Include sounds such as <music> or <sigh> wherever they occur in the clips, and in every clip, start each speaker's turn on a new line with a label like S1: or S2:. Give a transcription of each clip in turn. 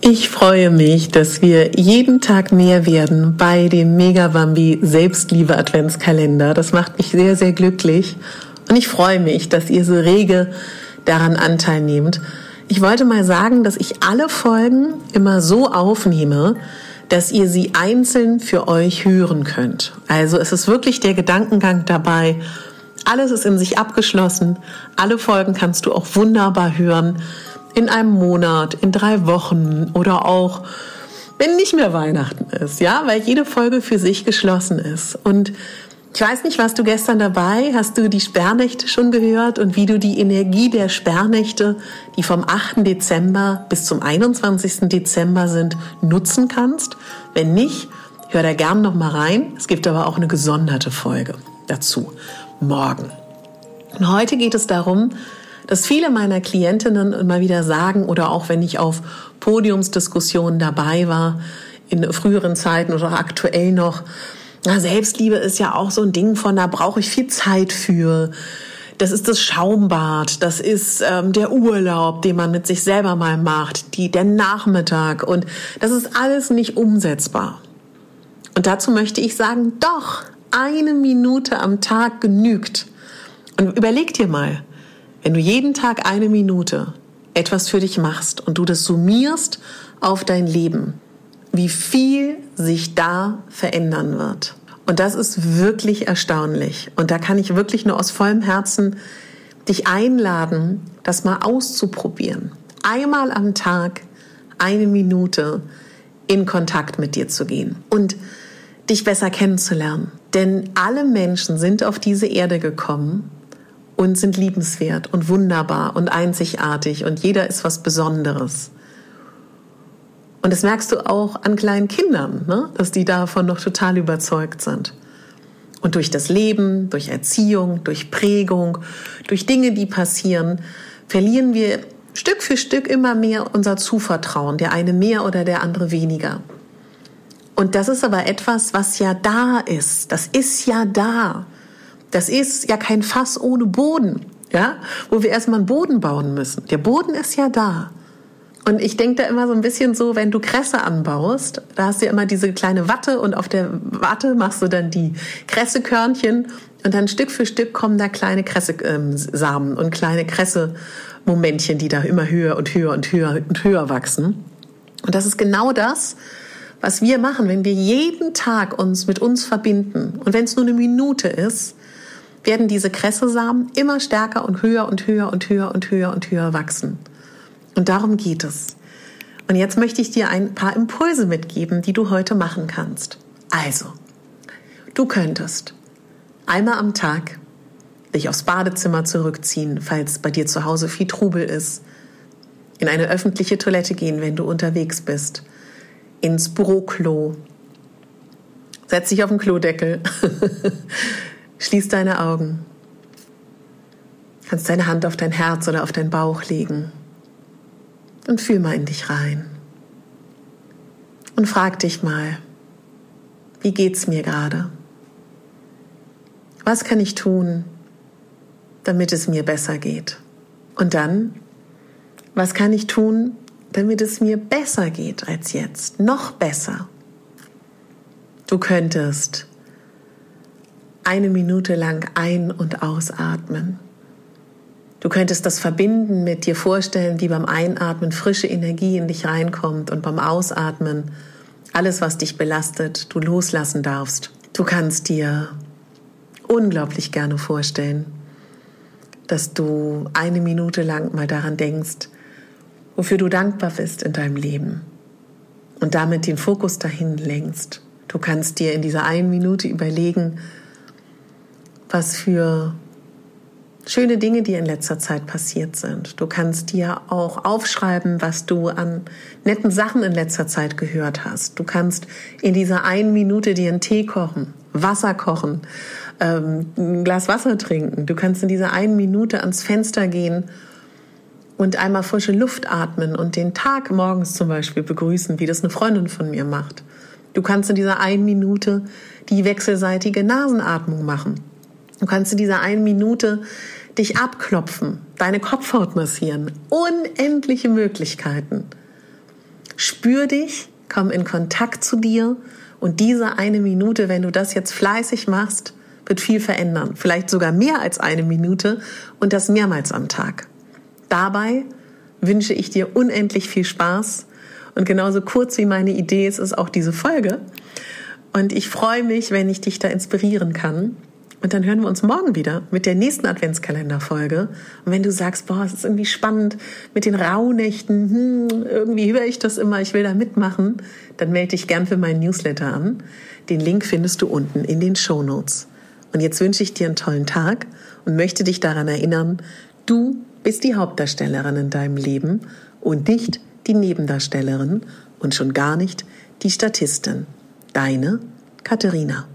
S1: Ich freue mich, dass wir jeden Tag mehr werden bei dem Megabambi Selbstliebe Adventskalender. Das macht mich sehr, sehr glücklich. Und ich freue mich, dass ihr so rege daran Anteil nehmt. Ich wollte mal sagen, dass ich alle Folgen immer so aufnehme, dass ihr sie einzeln für euch hören könnt. Also es ist wirklich der Gedankengang dabei. Alles ist in sich abgeschlossen. Alle Folgen kannst du auch wunderbar hören. In einem Monat, in drei Wochen oder auch wenn nicht mehr Weihnachten ist, ja, weil jede Folge für sich geschlossen ist. Und ich weiß nicht, warst du gestern dabei? Hast du die Sperrnächte schon gehört und wie du die Energie der Sperrnächte, die vom 8. Dezember bis zum 21. Dezember sind, nutzen kannst? Wenn nicht, hör da gern noch mal rein. Es gibt aber auch eine gesonderte Folge dazu morgen. Und heute geht es darum, dass viele meiner Klientinnen immer wieder sagen oder auch wenn ich auf Podiumsdiskussionen dabei war in früheren Zeiten oder aktuell noch, na, Selbstliebe ist ja auch so ein Ding von, da brauche ich viel Zeit für. Das ist das Schaumbad, das ist ähm, der Urlaub, den man mit sich selber mal macht, die, der Nachmittag und das ist alles nicht umsetzbar. Und dazu möchte ich sagen, doch, eine Minute am Tag genügt. Und überleg dir mal, wenn du jeden Tag eine Minute etwas für dich machst und du das summierst auf dein Leben, wie viel sich da verändern wird. Und das ist wirklich erstaunlich. Und da kann ich wirklich nur aus vollem Herzen dich einladen, das mal auszuprobieren. Einmal am Tag eine Minute in Kontakt mit dir zu gehen und dich besser kennenzulernen. Denn alle Menschen sind auf diese Erde gekommen und sind liebenswert und wunderbar und einzigartig und jeder ist was Besonderes. Und das merkst du auch an kleinen Kindern, ne? dass die davon noch total überzeugt sind. Und durch das Leben, durch Erziehung, durch Prägung, durch Dinge, die passieren, verlieren wir Stück für Stück immer mehr unser Zuvertrauen, der eine mehr oder der andere weniger. Und das ist aber etwas, was ja da ist. Das ist ja da. Das ist ja kein Fass ohne Boden, ja, wo wir erstmal einen Boden bauen müssen. Der Boden ist ja da. Und ich denke da immer so ein bisschen so, wenn du Kresse anbaust, da hast du ja immer diese kleine Watte und auf der Watte machst du dann die Kressekörnchen und dann Stück für Stück kommen da kleine Kresse-Samen und kleine Kresse-Momentchen, die da immer höher und höher und höher und höher wachsen. Und das ist genau das, was wir machen, wenn wir jeden Tag uns mit uns verbinden. Und wenn es nur eine Minute ist, werden diese Kressesamen immer stärker und höher und höher und höher und höher und höher wachsen. Und darum geht es. Und jetzt möchte ich dir ein paar Impulse mitgeben, die du heute machen kannst. Also, du könntest einmal am Tag dich aufs Badezimmer zurückziehen, falls bei dir zu Hause viel Trubel ist, in eine öffentliche Toilette gehen, wenn du unterwegs bist, ins Büroklo, setz dich auf den Klodeckel, <laughs> schließ deine Augen, kannst deine Hand auf dein Herz oder auf deinen Bauch legen und fühl mal in dich rein. Und frag dich mal, wie geht's mir gerade? Was kann ich tun, damit es mir besser geht? Und dann, was kann ich tun, damit es mir besser geht als jetzt? Noch besser. Du könntest eine Minute lang ein- und ausatmen. Du könntest das verbinden mit dir vorstellen, wie beim Einatmen frische Energie in dich reinkommt und beim Ausatmen alles, was dich belastet, du loslassen darfst. Du kannst dir unglaublich gerne vorstellen, dass du eine Minute lang mal daran denkst, wofür du dankbar bist in deinem Leben und damit den Fokus dahin lenkst. Du kannst dir in dieser einen Minute überlegen, was für schöne Dinge, die in letzter Zeit passiert sind. Du kannst dir auch aufschreiben, was du an netten Sachen in letzter Zeit gehört hast. Du kannst in dieser einen Minute dir einen Tee kochen, Wasser kochen, ähm, ein Glas Wasser trinken. Du kannst in dieser einen Minute ans Fenster gehen und einmal frische Luft atmen und den Tag morgens zum Beispiel begrüßen, wie das eine Freundin von mir macht. Du kannst in dieser einen Minute die wechselseitige Nasenatmung machen. Du kannst in dieser einen Minute dich abklopfen, deine Kopfhaut massieren. Unendliche Möglichkeiten. Spür dich, komm in Kontakt zu dir und diese eine Minute, wenn du das jetzt fleißig machst, wird viel verändern. Vielleicht sogar mehr als eine Minute und das mehrmals am Tag. Dabei wünsche ich dir unendlich viel Spaß und genauso kurz wie meine Idee ist, ist auch diese Folge. Und ich freue mich, wenn ich dich da inspirieren kann. Und dann hören wir uns morgen wieder mit der nächsten Adventskalenderfolge. Und wenn du sagst, boah, es ist irgendwie spannend mit den Rauhnächten, hm, irgendwie höre ich das immer, ich will da mitmachen, dann melde dich gern für meinen Newsletter an. Den Link findest du unten in den Show Notes. Und jetzt wünsche ich dir einen tollen Tag und möchte dich daran erinnern, du bist die Hauptdarstellerin in deinem Leben und nicht die Nebendarstellerin und schon gar nicht die Statistin. Deine Katharina.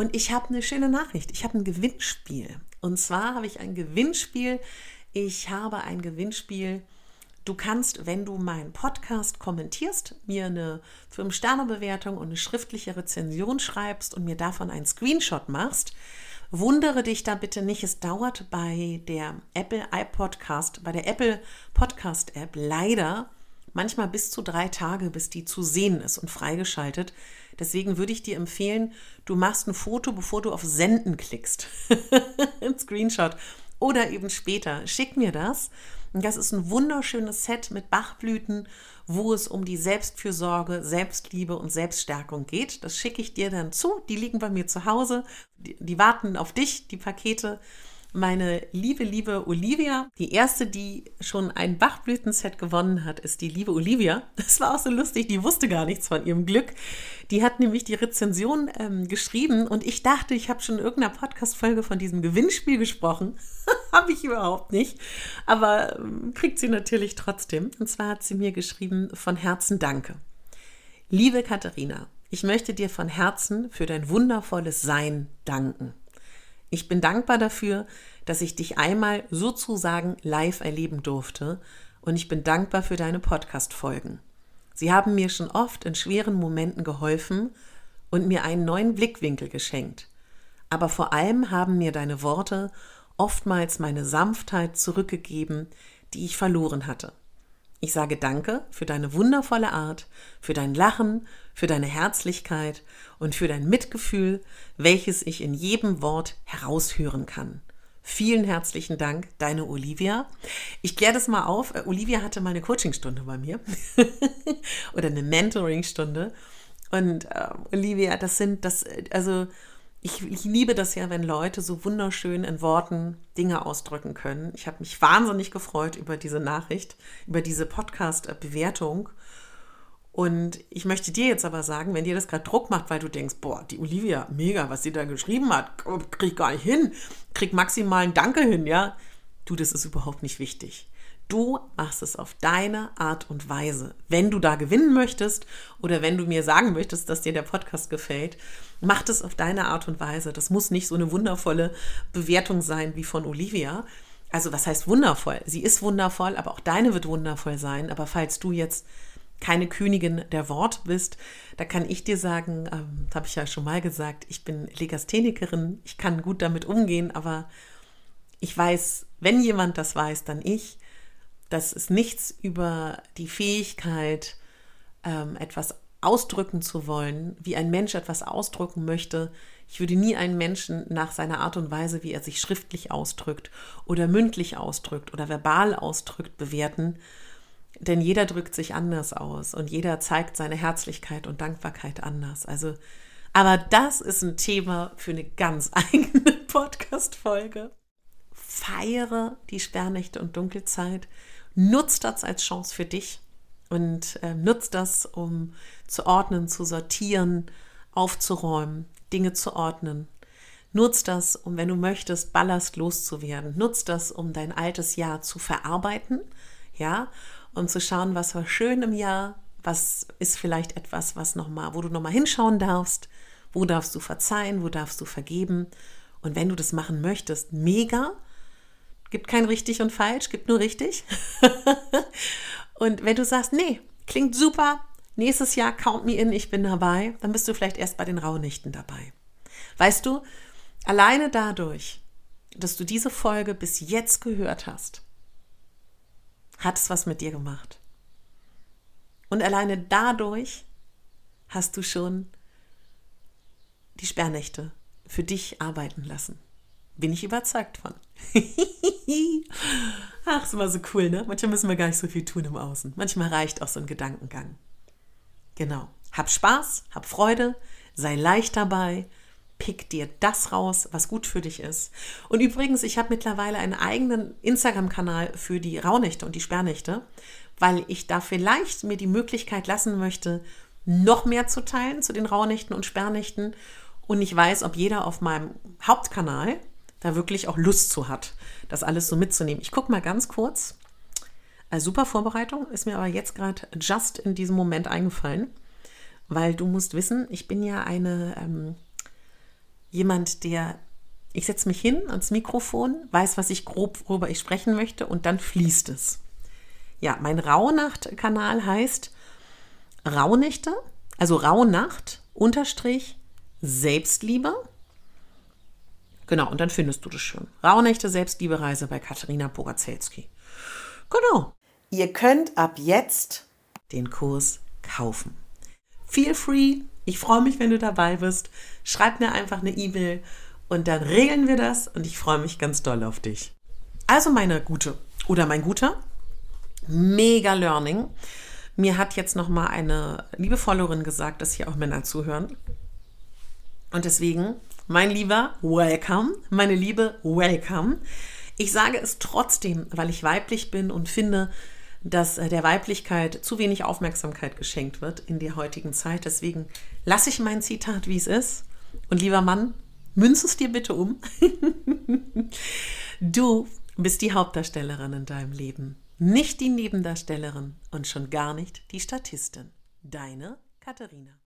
S1: Und ich habe eine schöne Nachricht. Ich habe ein Gewinnspiel. Und zwar habe ich ein Gewinnspiel. Ich habe ein Gewinnspiel. Du kannst, wenn du meinen Podcast kommentierst, mir eine 5-Sterne-Bewertung und eine schriftliche Rezension schreibst und mir davon einen Screenshot machst, wundere dich da bitte nicht. Es dauert bei der Apple iPodcast, bei der Apple Podcast App leider manchmal bis zu drei Tage, bis die zu sehen ist und freigeschaltet. Deswegen würde ich dir empfehlen, du machst ein Foto, bevor du auf Senden klickst. <laughs> ein Screenshot. Oder eben später. Schick mir das. Das ist ein wunderschönes Set mit Bachblüten, wo es um die Selbstfürsorge, Selbstliebe und Selbststärkung geht. Das schicke ich dir dann zu. Die liegen bei mir zu Hause. Die, die warten auf dich, die Pakete meine liebe, liebe Olivia. Die erste, die schon ein Bachblütenset gewonnen hat, ist die liebe Olivia. Das war auch so lustig, die wusste gar nichts von ihrem Glück. Die hat nämlich die Rezension ähm, geschrieben und ich dachte, ich habe schon in irgendeiner Podcast-Folge von diesem Gewinnspiel gesprochen. <laughs> habe ich überhaupt nicht. Aber ähm, kriegt sie natürlich trotzdem. Und zwar hat sie mir geschrieben, von Herzen danke. Liebe Katharina, ich möchte dir von Herzen für dein wundervolles Sein danken. Ich bin dankbar dafür, dass ich dich einmal sozusagen live erleben durfte und ich bin dankbar für deine Podcast-Folgen. Sie haben mir schon oft in schweren Momenten geholfen und mir einen neuen Blickwinkel geschenkt. Aber vor allem haben mir deine Worte oftmals meine Sanftheit zurückgegeben, die ich verloren hatte. Ich sage Danke für deine wundervolle Art, für dein Lachen, für deine Herzlichkeit und für dein Mitgefühl, welches ich in jedem Wort heraushören kann. Vielen herzlichen Dank, deine Olivia. Ich kläre das mal auf. Äh, Olivia hatte mal eine Coachingstunde bei mir <laughs> oder eine Mentoringstunde. Und äh, Olivia, das sind das, also ich, ich, liebe das ja, wenn Leute so wunderschön in Worten Dinge ausdrücken können. Ich habe mich wahnsinnig gefreut über diese Nachricht, über diese Podcast-Bewertung. Und ich möchte dir jetzt aber sagen, wenn dir das gerade Druck macht, weil du denkst, boah, die Olivia, mega, was sie da geschrieben hat, krieg gar nicht hin, krieg maximal ein Danke hin, ja. Du, das ist überhaupt nicht wichtig. Du machst es auf deine Art und Weise. Wenn du da gewinnen möchtest oder wenn du mir sagen möchtest, dass dir der Podcast gefällt, mach es auf deine Art und Weise. Das muss nicht so eine wundervolle Bewertung sein wie von Olivia. Also was heißt wundervoll? Sie ist wundervoll, aber auch deine wird wundervoll sein. Aber falls du jetzt keine Königin der Wort bist, da kann ich dir sagen, ähm, habe ich ja schon mal gesagt, ich bin Legasthenikerin, ich kann gut damit umgehen, aber ich weiß, wenn jemand das weiß, dann ich dass es nichts über die Fähigkeit, ähm, etwas ausdrücken zu wollen, wie ein Mensch etwas ausdrücken möchte. Ich würde nie einen Menschen nach seiner Art und Weise, wie er sich schriftlich ausdrückt oder mündlich ausdrückt oder verbal ausdrückt, bewerten. Denn jeder drückt sich anders aus und jeder zeigt seine Herzlichkeit und Dankbarkeit anders. Also, aber das ist ein Thema für eine ganz <laughs> eigene Podcast-Folge. Feiere die Sperrnächte und Dunkelzeit Nutzt das als Chance für dich und äh, nutzt das, um zu ordnen, zu sortieren, aufzuräumen, Dinge zu ordnen. Nutzt das, um, wenn du möchtest, Ballast loszuwerden. Nutzt das, um dein altes Jahr zu verarbeiten, ja, und zu schauen, was war schön im Jahr, was ist vielleicht etwas, was noch mal, wo du noch mal hinschauen darfst, wo darfst du verzeihen, wo darfst du vergeben. Und wenn du das machen möchtest, mega, Gibt kein richtig und falsch, gibt nur richtig. <laughs> und wenn du sagst, nee, klingt super, nächstes Jahr count me in, ich bin dabei, dann bist du vielleicht erst bei den Rauhnächten dabei. Weißt du, alleine dadurch, dass du diese Folge bis jetzt gehört hast, hat es was mit dir gemacht. Und alleine dadurch hast du schon die Sperrnächte für dich arbeiten lassen. Bin ich überzeugt von. <laughs> <laughs> Ach, ist immer so cool, ne? Manchmal müssen wir gar nicht so viel tun im Außen. Manchmal reicht auch so ein Gedankengang. Genau. Hab Spaß, hab Freude, sei leicht dabei, pick dir das raus, was gut für dich ist. Und übrigens, ich habe mittlerweile einen eigenen Instagram-Kanal für die Rauhnächte und die Sperrnächte, weil ich da vielleicht mir die Möglichkeit lassen möchte, noch mehr zu teilen zu den Rauhnächten und Sperrnächten. Und ich weiß, ob jeder auf meinem Hauptkanal da wirklich auch Lust zu hat, das alles so mitzunehmen. Ich gucke mal ganz kurz. Also super Vorbereitung, ist mir aber jetzt gerade just in diesem Moment eingefallen, weil du musst wissen, ich bin ja eine, ähm, jemand, der, ich setze mich hin ans Mikrofon, weiß, was ich grob, worüber ich sprechen möchte und dann fließt es. Ja, mein Rauhnacht-Kanal heißt Rauhnächte, also Rauhnacht, Unterstrich, Selbstliebe. Genau, und dann findest du das schon. Rauhnächte, Selbstliebe-Reise bei Katharina Pogacelski. Genau. Ihr könnt ab jetzt den Kurs kaufen. Feel free. Ich freue mich, wenn du dabei bist. Schreib mir einfach eine E-Mail und dann regeln wir das und ich freue mich ganz doll auf dich. Also meine Gute oder mein Guter, mega Learning. Mir hat jetzt noch mal eine liebe Followerin gesagt, dass hier auch Männer zuhören. Und deswegen, mein Lieber, welcome. Meine Liebe, welcome. Ich sage es trotzdem, weil ich weiblich bin und finde, dass äh, der Weiblichkeit zu wenig Aufmerksamkeit geschenkt wird in der heutigen Zeit. Deswegen lasse ich mein Zitat, wie es ist. Und lieber Mann, münze es dir bitte um. <laughs> du bist die Hauptdarstellerin in deinem Leben, nicht die Nebendarstellerin und schon gar nicht die Statistin. Deine Katharina.